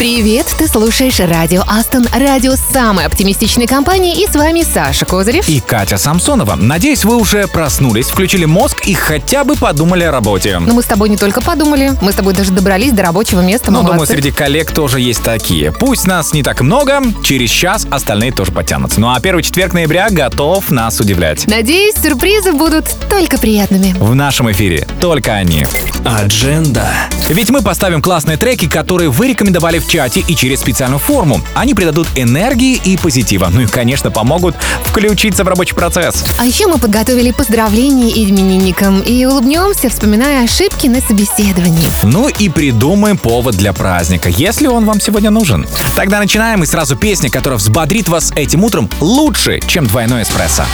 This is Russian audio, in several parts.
Привет, ты слушаешь радио Астон, радио самой оптимистичной компании, и с вами Саша Козырев. И Катя Самсонова. Надеюсь, вы уже проснулись, включили мозг и хотя бы подумали о работе. Но мы с тобой не только подумали, мы с тобой даже добрались до рабочего места. Но молодцы. думаю, среди коллег тоже есть такие. Пусть нас не так много, через час остальные тоже потянутся. Ну а первый четверг ноября готов нас удивлять. Надеюсь, сюрпризы будут только приятными. В нашем эфире только они. Адженда. Ведь мы поставим классные треки, которые вы рекомендовали в чате и через специальную форму. Они придадут энергии и позитива. Ну и, конечно, помогут включиться в рабочий процесс. А еще мы подготовили поздравления именинникам и улыбнемся, вспоминая ошибки на собеседовании. Ну и придумаем повод для праздника, если он вам сегодня нужен. Тогда начинаем и сразу песня, которая взбодрит вас этим утром лучше, чем двойной эспрессо.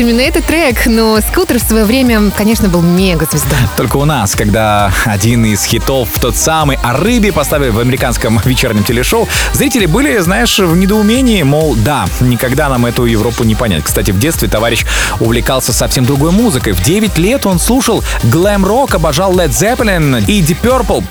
Именно этот трек, но Скутер в свое время, конечно, был мега-звезда. Только у нас, когда один из хитов, тот самый о рыбе, поставили в американском вечернем телешоу, зрители были, знаешь, в недоумении, мол, да, никогда нам эту Европу не понять. Кстати, в детстве товарищ увлекался совсем другой музыкой. В 9 лет он слушал глэм-рок, обожал Led Zeppelin и Deep Purple.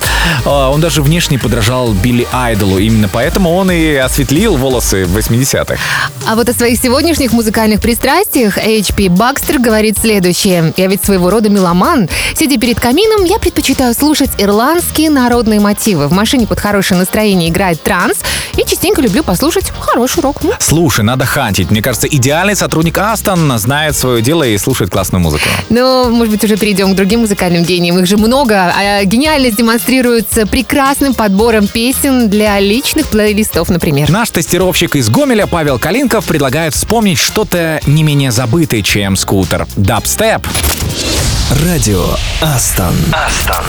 А, Он даже внешне подражал Билли Айдолу. Именно поэтому он и осветлил волосы в 80-х. А вот о своих сегодняшних музыкальных пристрастиях H.P. Бакстер говорит следующее. «Я ведь своего рода меломан. Сидя перед камином, я предпочитаю слушать ирландские народные мотивы. В машине под хорошее настроение играет транс и частенько люблю послушать хороший рок». Ну, Слушай, надо хантить. Мне кажется, идеальный сотрудник Астон знает свое дело и слушает классную музыку. Но, может быть, уже перейдем к другим музыкальным гениям. Их же много. А гениальность демонстрируется прекрасным подбором песен для личных плейлистов, например. Наш тестировщик из Гомеля Павел Калинков предлагает вспомнить что-то не менее забытое, чем скутер. Дабстеп. Радио Астон. Астон.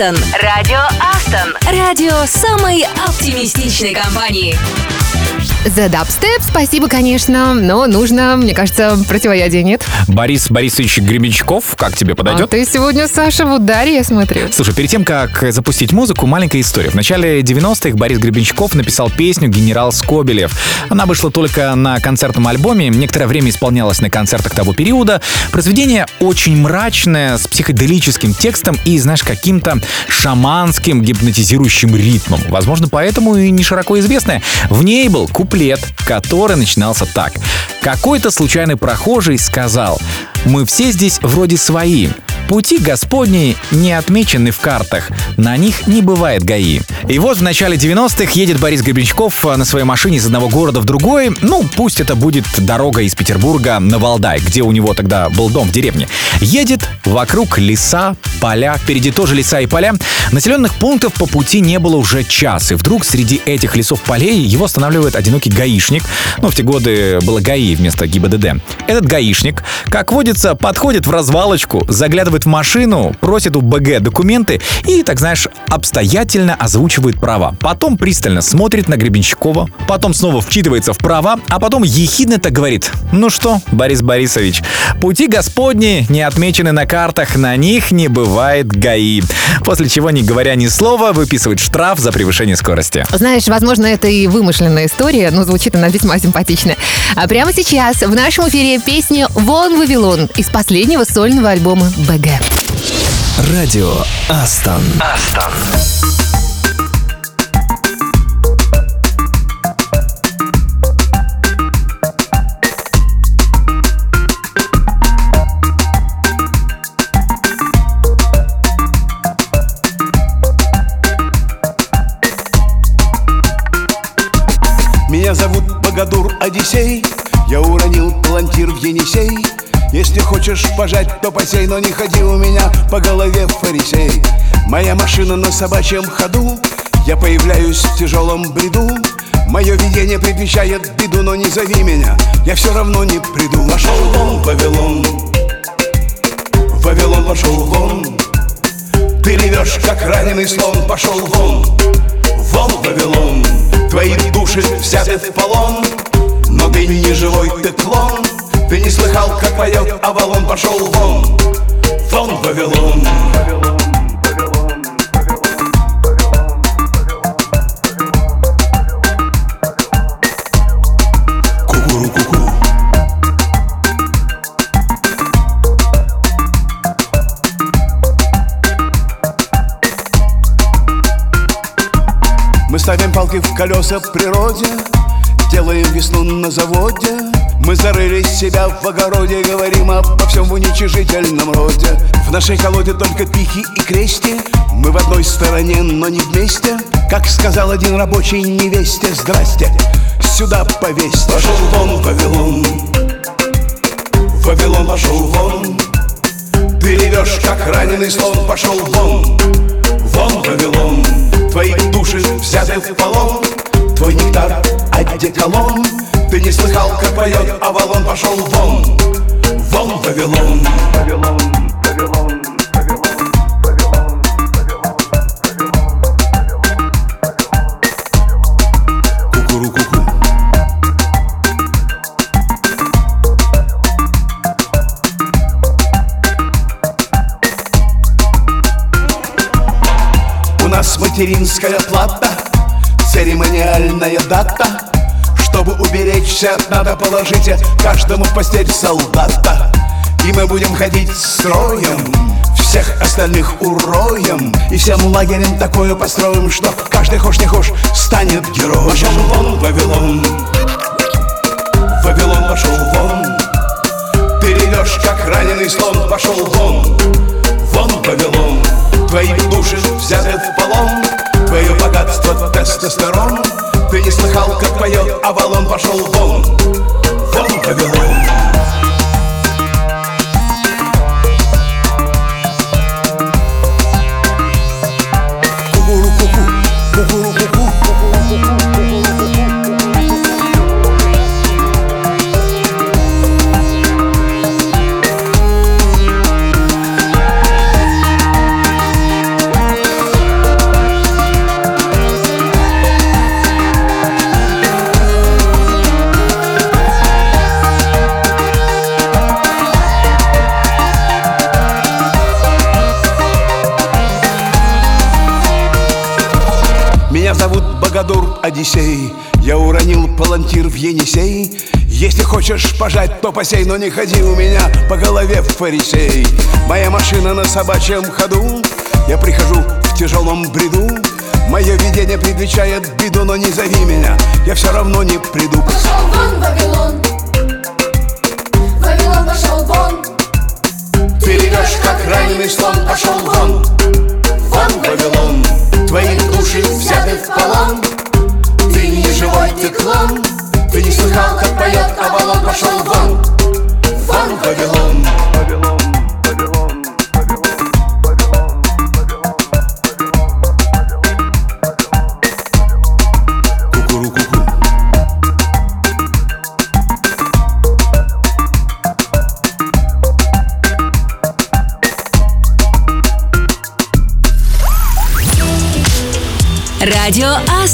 Астон. Радио Астон. Радио самой оптимистичной компании. За дабстеп спасибо, конечно, но нужно, мне кажется, противоядия нет. Борис Борисович Гребенщиков, как тебе А подойдет? ты сегодня, Саша, в ударе, я смотрю. Слушай, перед тем, как запустить музыку, маленькая история. В начале 90-х Борис Гребенщиков написал песню «Генерал Скобелев». Она вышла только на концертном альбоме, некоторое время исполнялась на концертах того периода. Произведение очень мрачное, с психоделическим текстом и, знаешь, каким-то шаманским гипнотизирующим ритмом. Возможно, поэтому и не широко известное. В ней был куплет, который начинался так. Какой-то случайный прохожий сказал «Мы все здесь вроде свои, Пути Господни не отмечены в картах, на них не бывает ГАИ. И вот в начале 90-х едет Борис Гребенщиков на своей машине из одного города в другой. Ну, пусть это будет дорога из Петербурга на Валдай, где у него тогда был дом в деревне. Едет вокруг леса, поля, впереди тоже леса и поля. Населенных пунктов по пути не было уже час, и вдруг среди этих лесов полей его останавливает одинокий гаишник. Ну, в те годы было ГАИ вместо ГИБДД. Этот гаишник, как водится, подходит в развалочку, заглядывает в машину, просит у БГ документы и, так знаешь, обстоятельно озвучивает права. Потом пристально смотрит на Гребенщикова, потом снова вчитывается в права, а потом ехидно так говорит. Ну что, Борис Борисович, пути Господни не отмечены на картах, на них не бывает ГАИ. После чего, не говоря ни слова, выписывает штраф за превышение скорости. Знаешь, возможно, это и вымышленная история, но звучит она весьма симпатично. А прямо сейчас в нашем эфире песня «Вон Вавилон» из последнего сольного альбома БГ. Радио Астон. Астон. Меня зовут Богодур Одиссей Я уронил палантир в Енисей Если хочешь пожать, то посей Но не ходи у меня по голове, фарисей. Моя машина на собачьем ходу Я появляюсь в тяжелом бреду. Мое видение предвещает беду, но не зови меня Я все равно не приду. Пошел вон, Вавилон. Вавилон пошел вон Ты ревешь, как раненый слон Пошел вон, вон, Вавилон. Твои души взяты в полон Но ты не живой, ты клон Ты не слыхал, как поет Авалон? Пошел вон, вон, Вавилон. Мы ставим палки в колеса природе Делаем весну на заводе Мы зарыли себя в огороде Говорим обо всем в уничижительном роде. В нашей колоде только пихи и крести. Мы в одной стороне, но не вместе. Как сказал один рабочий невесте Здрасте, сюда повесьте Пошел вон, Вавилон. Вавилон пошел вон. Ты ревешь, как раненый слон Пошел вон, вон, Вавилон. Твои души взяты в полон. Твой нектар одеколон Ты не слыхал, как поет Авалон? Пошел вон, вон, Вавилон. Ку-ку-ку-ку У нас материнская плата Церемониальная дата Чтобы уберечься, надо положить Каждому в постель солдата. И мы будем ходить строем Всех остальных уроем. И всем лагерем такое построим Что каждый хошь не хошь станет героем. Пошел вон, Вавилон. Вавилон пошел вон. Ты ревешь, как раненый слон Пошел вон, вон, Вавилон. Твои души взяты в полон. Твое богатство тестостерон Ты не слыхал, как поет Авалон Пошел вон, вон, Вавилон Одиссей. Я уронил палантир в Енисей. Если хочешь пожать, то посей Но не ходи у меня по голове, фарисей. Моя машина на собачьем ходу. Я прихожу в тяжелом бреду. Мое видение предвещает беду Но не зови меня, я все равно не приду. Пошел вон, Вавилон. Вавилон пошел вон. Ты ревешь, как раненый слон Пошел вон, вон, Вавилон. Твои души взяты в полон живой, ты клон Ты не слыхал, как поет Авалон Пошел вон, вон, Вавилон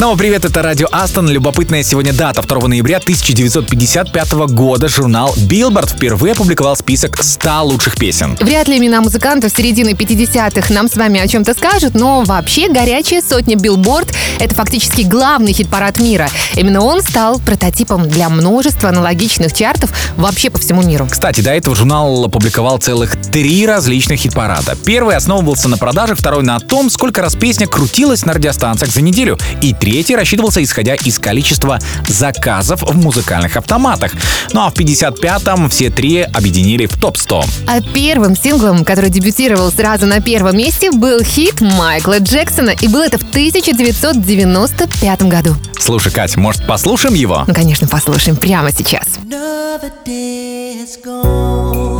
Снова привет, это радио Астон. Любопытная сегодня дата. 2 ноября 1955 года журнал Billboard впервые опубликовал список 100 лучших песен. Вряд ли имена музыкантов середины 50-х нам с вами о чем-то скажут, но вообще «Горячая сотня Billboard» — это фактически главный хит-парад мира. Именно он стал прототипом для множества аналогичных чартов вообще по всему миру. Кстати, до этого журнал опубликовал целых три различных хит-парада. Первый основывался на продажах, второй на том, сколько раз песня крутилась на радиостанциях за неделю, и третий третий рассчитывался исходя из количества заказов в музыкальных автоматах. Ну а в 55-м все три объединили в топ-100. А первым синглом, который дебютировал сразу на первом месте, был хит Майкла Джексона, и был это в 1995 году. Слушай, Кать, может, послушаем его? Ну, конечно, послушаем прямо сейчас. Another day is gone.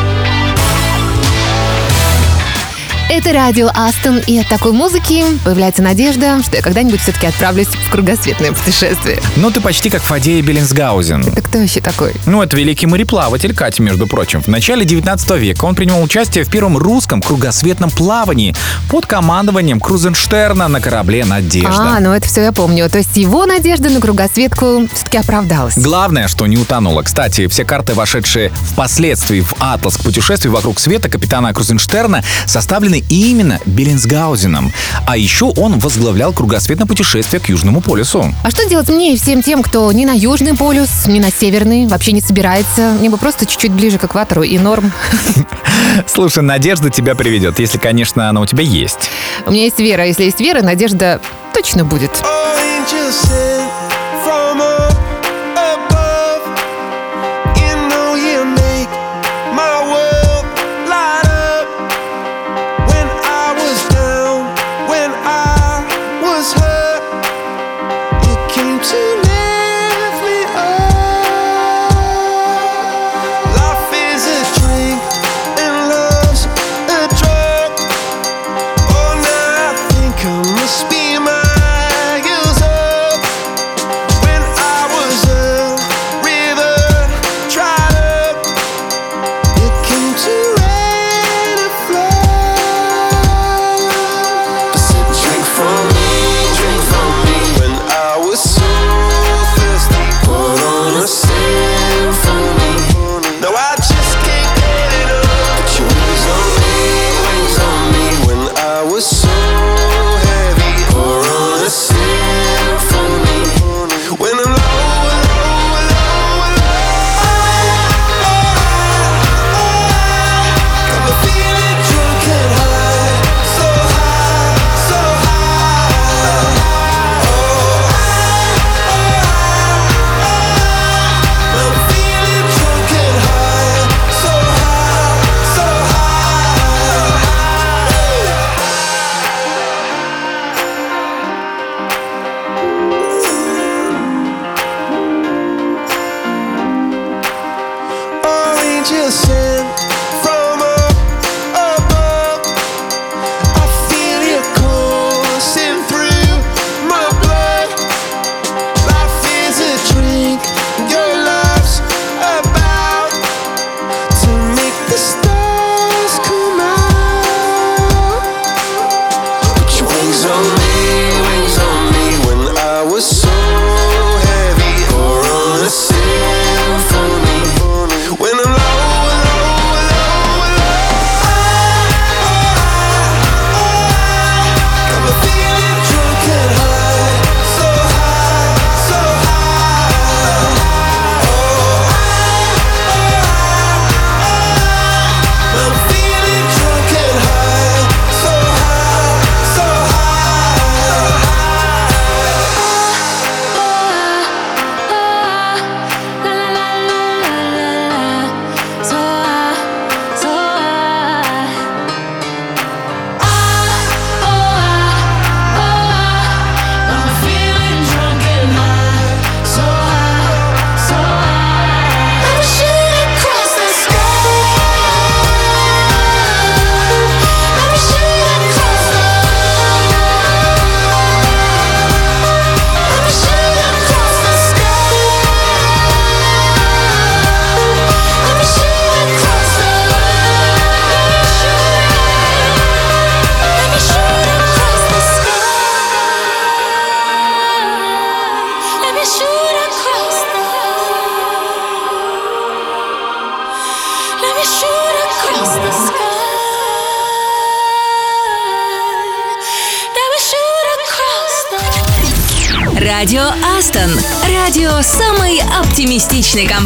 Это радио Астон, и от такой музыки появляется надежда, что я когда-нибудь все-таки отправлюсь в кругосветное путешествие. Ну, ты почти как Фадея Беллинсгаузен. Это кто вообще такой? Ну, это великий мореплаватель Катя, между прочим. В начале 19 века он принимал участие в первом русском кругосветном плавании под командованием Крузенштерна на корабле «Надежда». А, ну это все я помню. То есть его надежда на кругосветку все-таки оправдалась. Главное, что не утонула. Кстати, все карты, вошедшие впоследствии в атлас к путешествию вокруг света капитана Крузенштерна, составлены именно Беллинсгаузеном. А еще он возглавлял кругосветное путешествие к Южному полюсу. А что делать мне и всем тем, кто ни на Южный полюс, ни на Северный вообще не собирается? Мне бы просто чуть-чуть ближе к экватору и норм. Слушай, надежда тебя приведет, если, конечно, она у тебя есть. У меня есть вера. Если есть вера, надежда точно будет. angels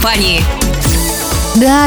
компании.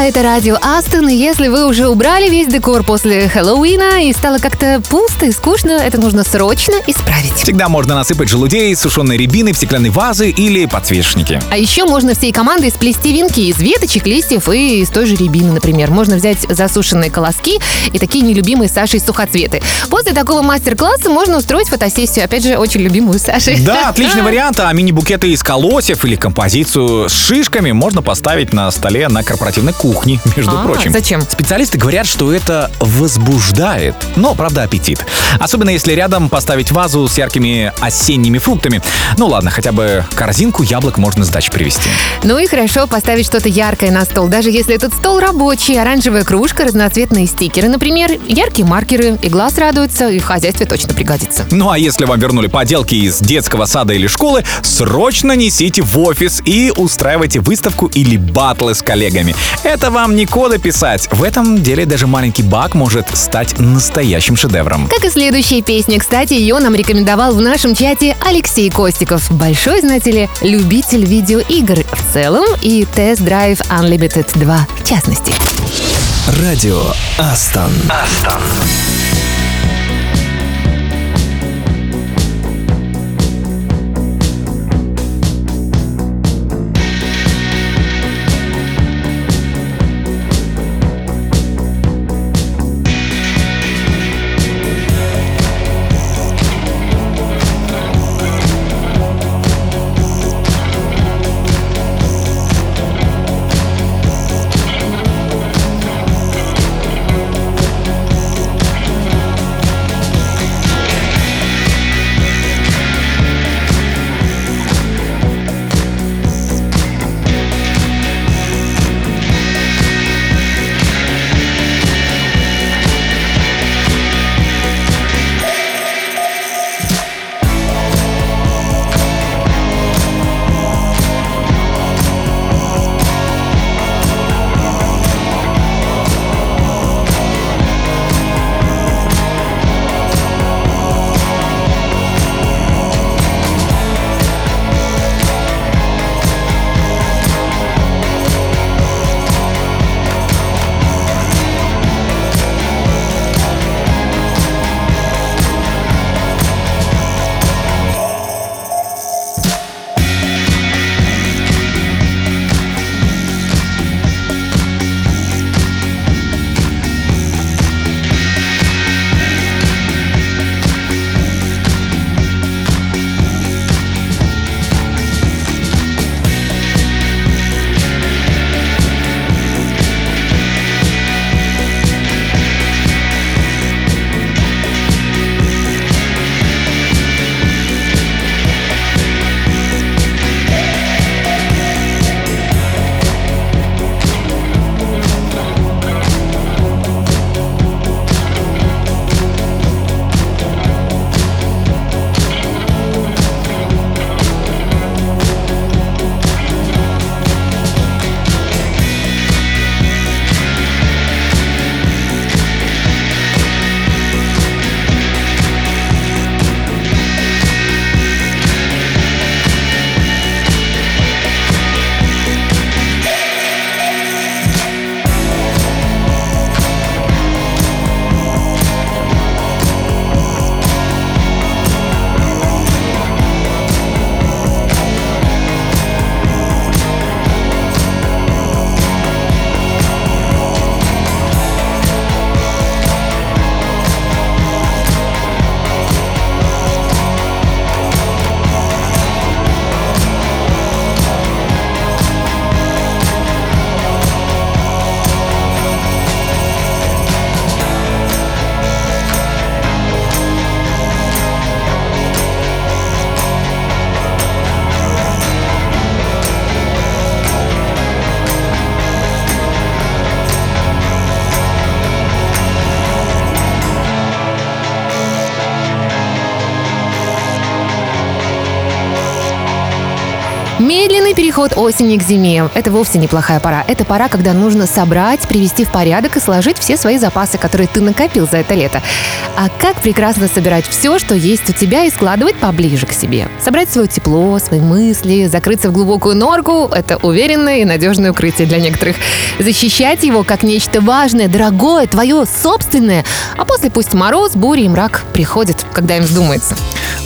Это радио Астон, и если вы уже убрали весь декор после Хэллоуина и стало как-то пусто и скучно, это нужно срочно исправить. Всегда можно насыпать желудей, сушеные рябины в стеклянные вазы или подсвечники. А еще можно всей командой сплести венки из веточек, листьев и из той же рябины, например. Можно взять засушенные колоски и такие нелюбимые Сашей сухоцветы. После такого мастер-класса можно устроить фотосессию, опять же, очень любимую Сашей. Да, отличный вариант. А мини-букеты из колосьев или композицию с шишками можно поставить на столе на корпоративной кухне, между А, прочим. зачем? Специалисты говорят, что это возбуждает, но, правда, аппетит. Особенно если рядом поставить вазу с яркими осенними фруктами. Ну ладно, хотя бы корзинку яблок можно с дач привезти. Ну и хорошо поставить что-то яркое на стол, даже если этот стол рабочий, оранжевая кружка, разноцветные стикеры, например, яркие маркеры, и глаз радуется, и в хозяйстве точно пригодится. Ну а если вам вернули поделки из детского сада или школы, срочно несите в офис и устраивайте выставку или батлы с коллегами. Это вам не коды писать. В этом деле даже маленький баг может стать настоящим шедевром. Как и следующая песня. Кстати, ее нам рекомендовал в нашем чате Алексей Костиков. Большой, знаете ли, любитель видеоигр в целом и Test Drive Unlimited 2 в частности. Радио Астон. Астон. Переход осени к зиме. Это вовсе неплохая пора. Это пора, когда нужно собрать, привести в порядок и сложить все свои запасы, которые ты накопил за это лето. А как прекрасно собирать все, что есть у тебя, и складывать поближе к себе. Собрать свое тепло, свои мысли, закрыться в глубокую норку — это уверенное и надежное укрытие для некоторых. Защищать его как нечто важное, дорогое, твое, собственное. А после пусть мороз, буря и мрак приходят, когда им вздумается.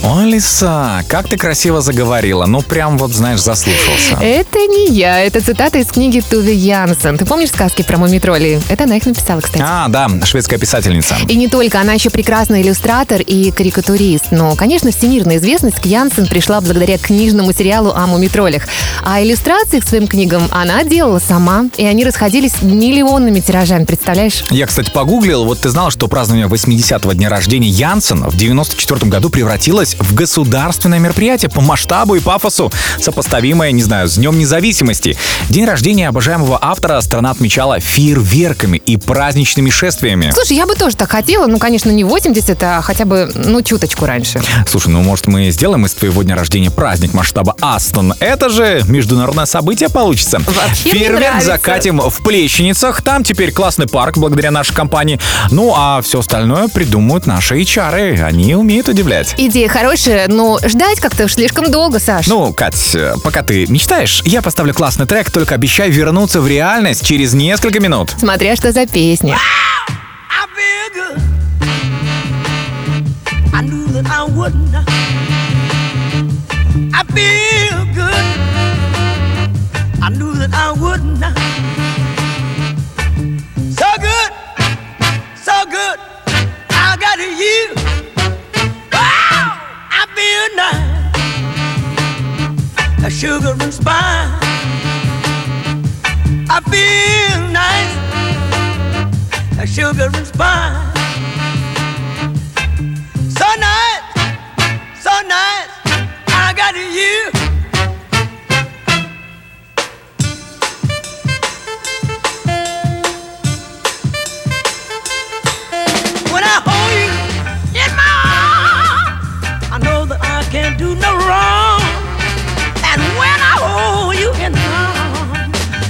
Лиса, как ты красиво заговорила. Ну, прям вот, знаешь, заслушался. Это не я, это цитата из книги Туве Янсен. Ты помнишь сказки про мумитроли? Это она их написала, кстати. А, да, шведская писательница. И не только, она еще прекрасный иллюстратор и карикатурист. Но, конечно, всемирная известность к Янсен пришла благодаря книжному сериалу о мумитролях. А иллюстрации к своим книгам она делала сама, и они расходились миллионными тиражами, представляешь? Я, кстати, погуглил, вот ты знала, что празднование 80-го дня рождения Янсен в 94 году превратилось в государственное мероприятие по масштабу и пафосу, сопоставимое, не знаю, с Днем независимости. День рождения обожаемого автора страна отмечала фейерверками и праздничными шествиями. Слушай, я бы тоже так хотела, ну, конечно, не 80, а хотя бы, ну, чуточку раньше. Слушай, ну, может, мы сделаем из твоего дня рождения праздник масштаба Астон? Это же международное событие получится. Вообще Фейерверк закатим в Плещеницах. Там теперь классный парк благодаря нашей компании. Ну, а все остальное придумают наши HR. Они умеют удивлять. Идея хорошая, но ждать как-то слишком долго, Саш. Ну, Кать, э, пока ты мечтаешь, я поставлю классный трек, только обещай вернуться в реальность через несколько минут. Смотря что за песня. I good. Knew that I. So good, so good. I got you. Wow, I feel nice. A sugar and spice. I feel nice a sugar and spice. So nice, so nice, I got you. When I hold you in my arms, I know that I can't do no wrong.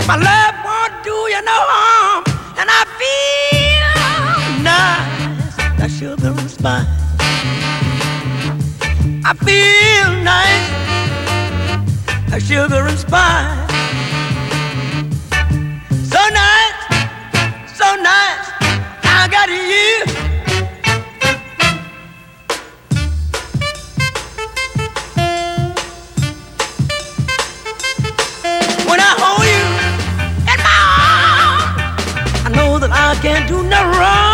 My love won't do you no harm. And I feel nice, that sugar and spice. I feel nice, that sugar and spice. So nice, so nice, I got you. I can't do no wrong.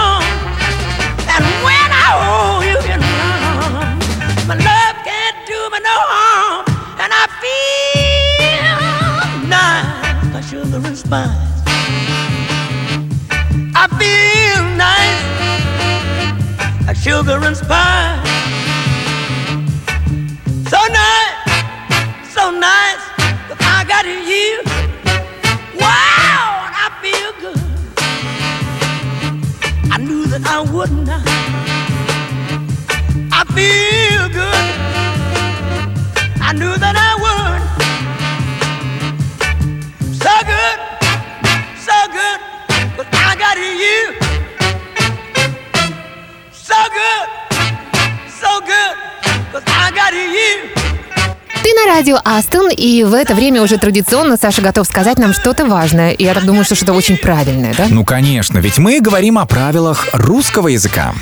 И в это время уже традиционно Саша готов сказать нам что-то важное. И я так думаю, что что-то очень правильное, да? Ну, конечно, ведь мы говорим о правилах русского языка.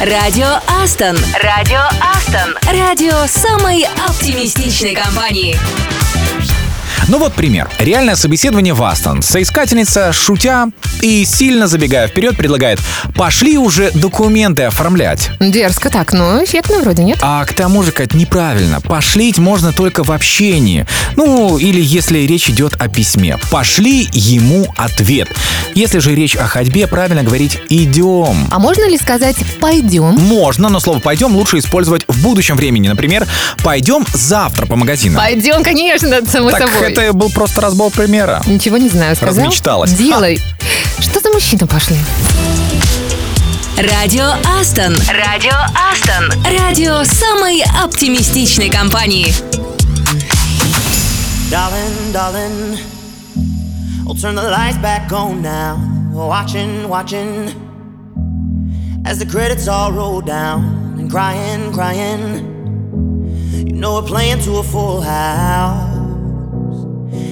Радио Астон. Радио Астон. Радио самой оптимистичной компании. Ну вот пример. Реальное собеседование в Астон. Соискательница, шутя и сильно забегая вперед, предлагает «пошли уже документы оформлять». Дерзко так, но эффектно вроде, нет? А к тому же, Кать, неправильно. Пошлить можно только в общении. Ну, или если речь идет о письме. Пошли ему ответ. Если же речь о ходьбе, правильно говорить «идем». А можно ли сказать «пойдем»? Можно, но слово «пойдем» лучше использовать в будущем времени. Например, «пойдем завтра по магазинам». Пойдем, конечно, само Так собой. Это был просто разбор примера. Ничего не знаю, сказал? Размечталась. Делай. Что за мужчины пошли? Радио Астон. Радио Астон. Радио самой оптимистичной компании. Darling, darling, I'll turn the lights back on now. Watching, watching, as the credits all roll down. And crying, crying, you know we're playing to a full house.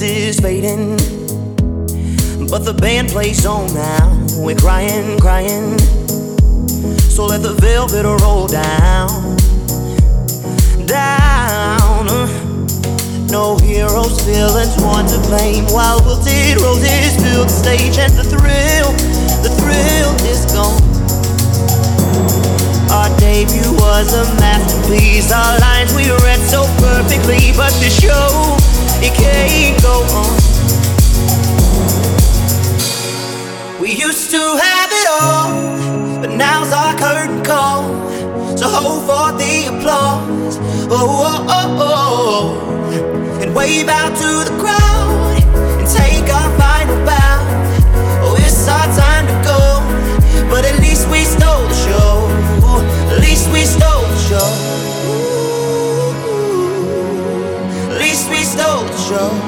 Is fading, but the band plays on now. We're crying, crying. So let the velvet roll down, down. No heroes, villains, one to blame. While wilted roses fill the stage, and the thrill, the thrill is gone. Our debut was a masterpiece. Our lines we read so perfectly, but the show it can't go on. We used to have it all, but now's our curtain call. So hold for the applause. Oh, oh, oh, oh. oh. And wave out to the crowd and take our final bow. Show. Least we stole the show.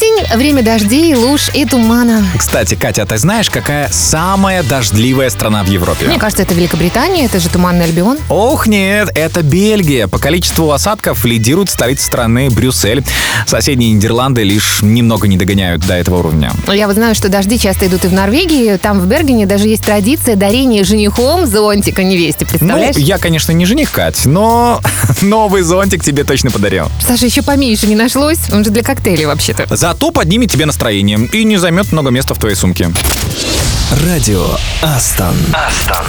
Осень, время дождей, луж и тумана. Кстати, Катя, ты знаешь, какая самая дождливая страна в Европе? Мне кажется, это Великобритания, это же Туманный Альбион. Ох, нет, это Бельгия. По количеству осадков лидирует столица страны Брюссель. Соседние Нидерланды лишь немного не догоняют до этого уровня. Я вот знаю, что дожди часто идут и в Норвегии. Там в Бергене даже есть традиция дарения женихом зонтика невесте. Представляешь? Ну, я, конечно, не жених, Кать, но новый зонтик тебе точно подарил. Саша, еще поменьше не нашлось. Он же для коктейлей вообще-то. Зато поднимет тебе настроение и не займет много места в твоей сумке. Радио Астон. Астон.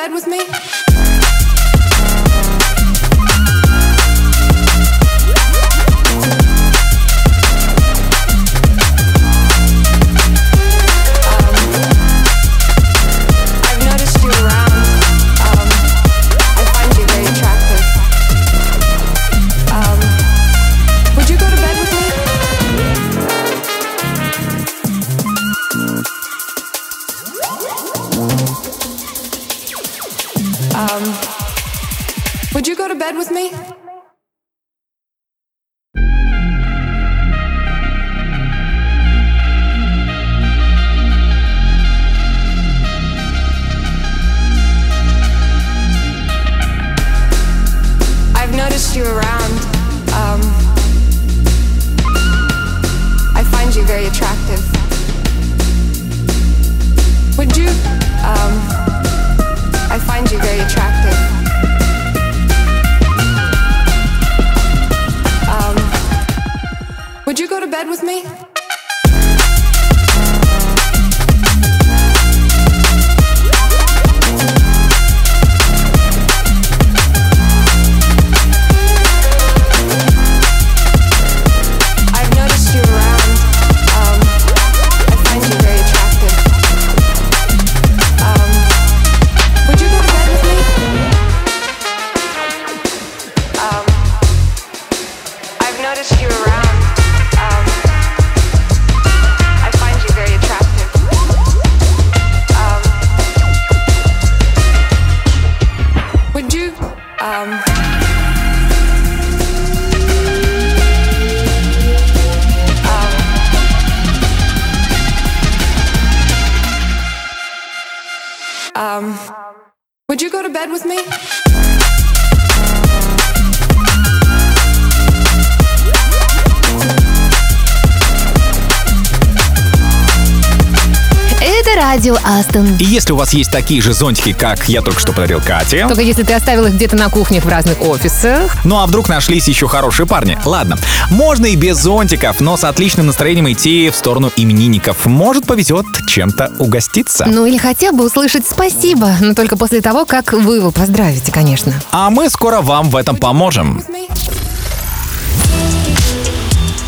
Bed with me? Радио Астон. И если у вас есть такие же зонтики, как я только что подарил Кате, Только если ты оставил их где-то на кухнях в разных офисах. ну а вдруг нашлись еще хорошие парни? Ладно, можно и без зонтиков, но с отличным настроением идти в сторону именинников. Может, повезет чем-то угоститься. Ну или хотя бы услышать спасибо, но только после того, как вы его поздравите, конечно. А мы скоро вам в этом поможем.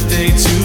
Birthday to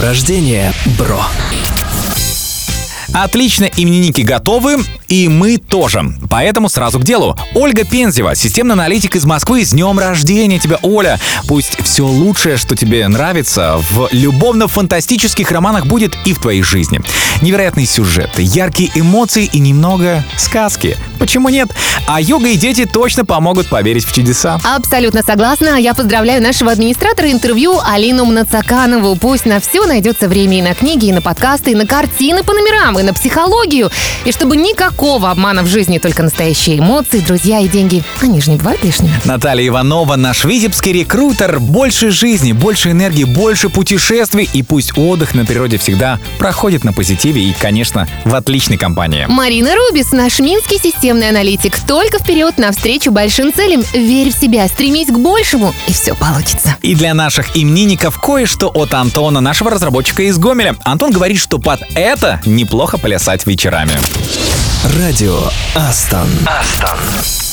рождения, бро! Отлично, именинники готовы, и мы тоже. Поэтому сразу к делу. Ольга Пензева, системный аналитик из Москвы. С днем рождения тебя, Оля! Пусть все лучшее, что тебе нравится, в любовно-фантастических романах будет и в твоей жизни. Невероятные сюжеты, яркие эмоции и немного сказки. Почему нет? А йога и дети точно помогут поверить в чудеса. Абсолютно согласна. Я поздравляю нашего администратора интервью Алину Мнацаканову. Пусть на все найдется время и на книги, и на подкасты, и на картины по номерам, и на психологию. И чтобы никакого обмана в жизни, только настоящие эмоции, друзья и деньги. Они же не бывают лишними. Наталья Иванова, наш витебский рекрутер. Больше жизни, больше энергии, больше путешествий. И пусть отдых на природе всегда проходит на позитиве и, конечно, в отличной компании. Марина Рубис, наш минский системный аналитик. Только вперед навстречу большим целям. Верь в себя, стремись к большему, и все получится. И для наших именинников кое-что от Антона, нашего разработчика из Гомеля. Антон говорит, что под это неплохо плясать вечерами. Радио Астон. Астон.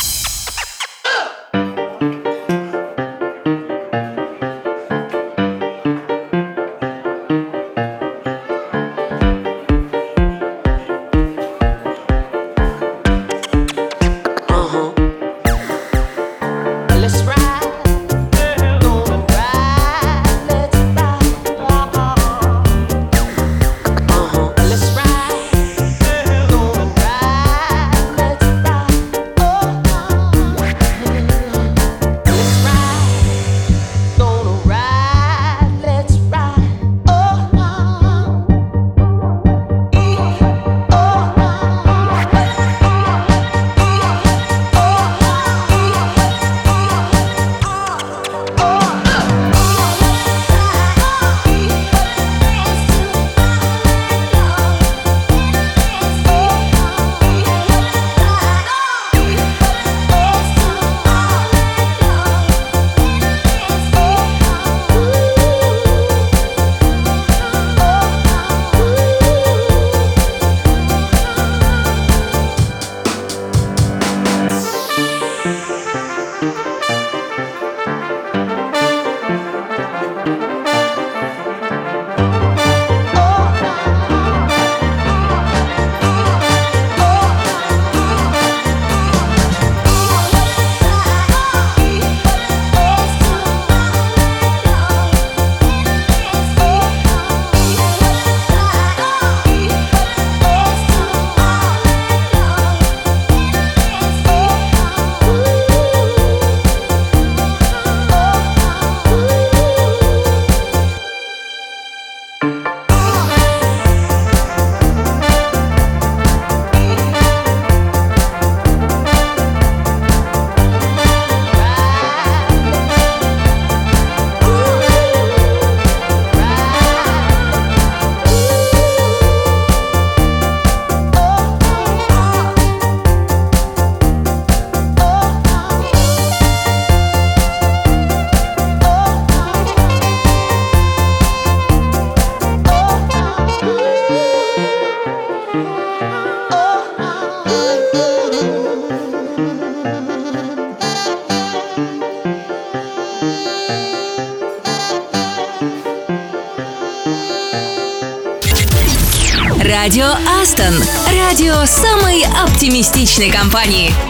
Астон. Радио самой оптимистичной компании.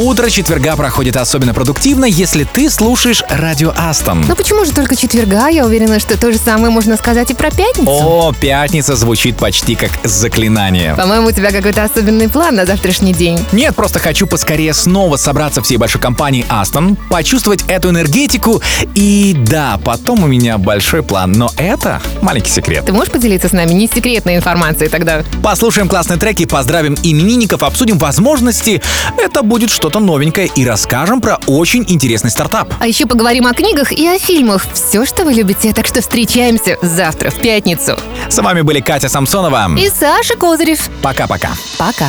Утро четверга проходит особенно продуктивно, если ты слушаешь радио Астон. Ну почему же только четверга? Я уверена, что то же самое можно сказать и про пятницу. О, пятница звучит почти как заклинание. По-моему, у тебя какой-то особенный план на завтрашний день. Нет, просто хочу поскорее снова собраться всей большой компанией Астон, почувствовать эту энергетику и да, потом у меня большой план, но это маленький секрет. Ты можешь поделиться с нами не секретной информацией тогда? Послушаем классные треки, поздравим именинников, обсудим возможности. Это будет что-то новенькое и расскажем про очень интересный стартап. А еще поговорим о книгах и о фильмах. Все, что вы любите. Так что встречаемся завтра в пятницу. С вами были Катя Самсонова. И Саша Козырев. Пока-пока. Пока.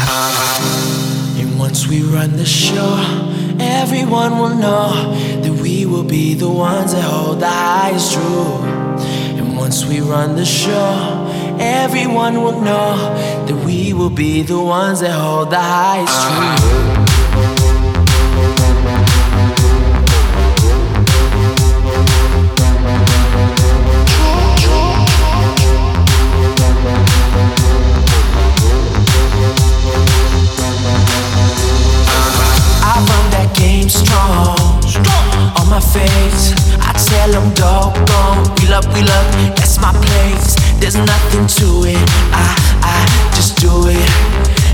And once we run the show, everyone will know that we will be the ones that hold the highest truth. And once we run the show, everyone will know that we will be the ones that hold the highest truth. Strong. On my face, I tell them dog gone. Wheel up, wheel up, that's my place. There's nothing to it. I, I just do it.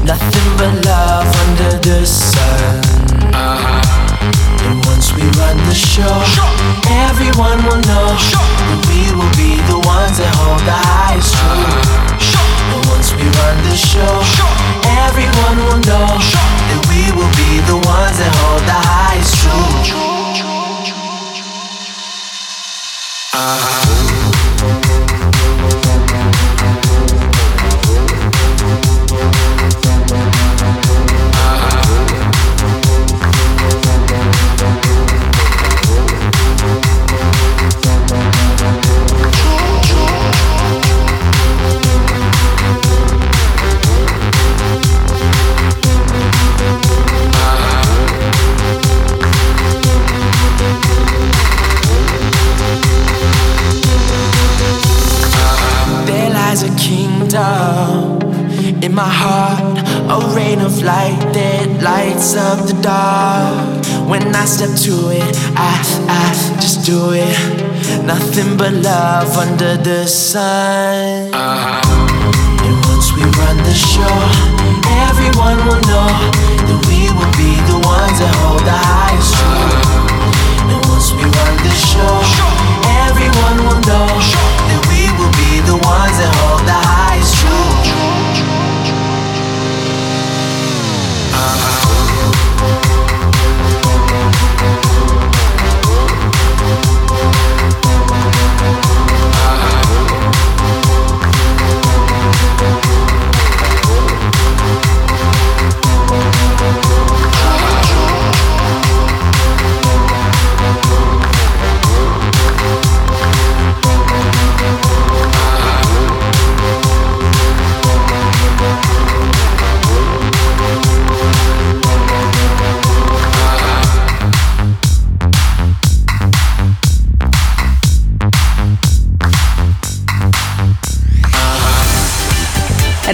Nothing but love under the sun. Uh-huh. And once we run the show, everyone will know that we will be the ones that hold the highest truth. Uh-huh. And once we run the show, everyone will know that we will be the ones that hold the highest truth. There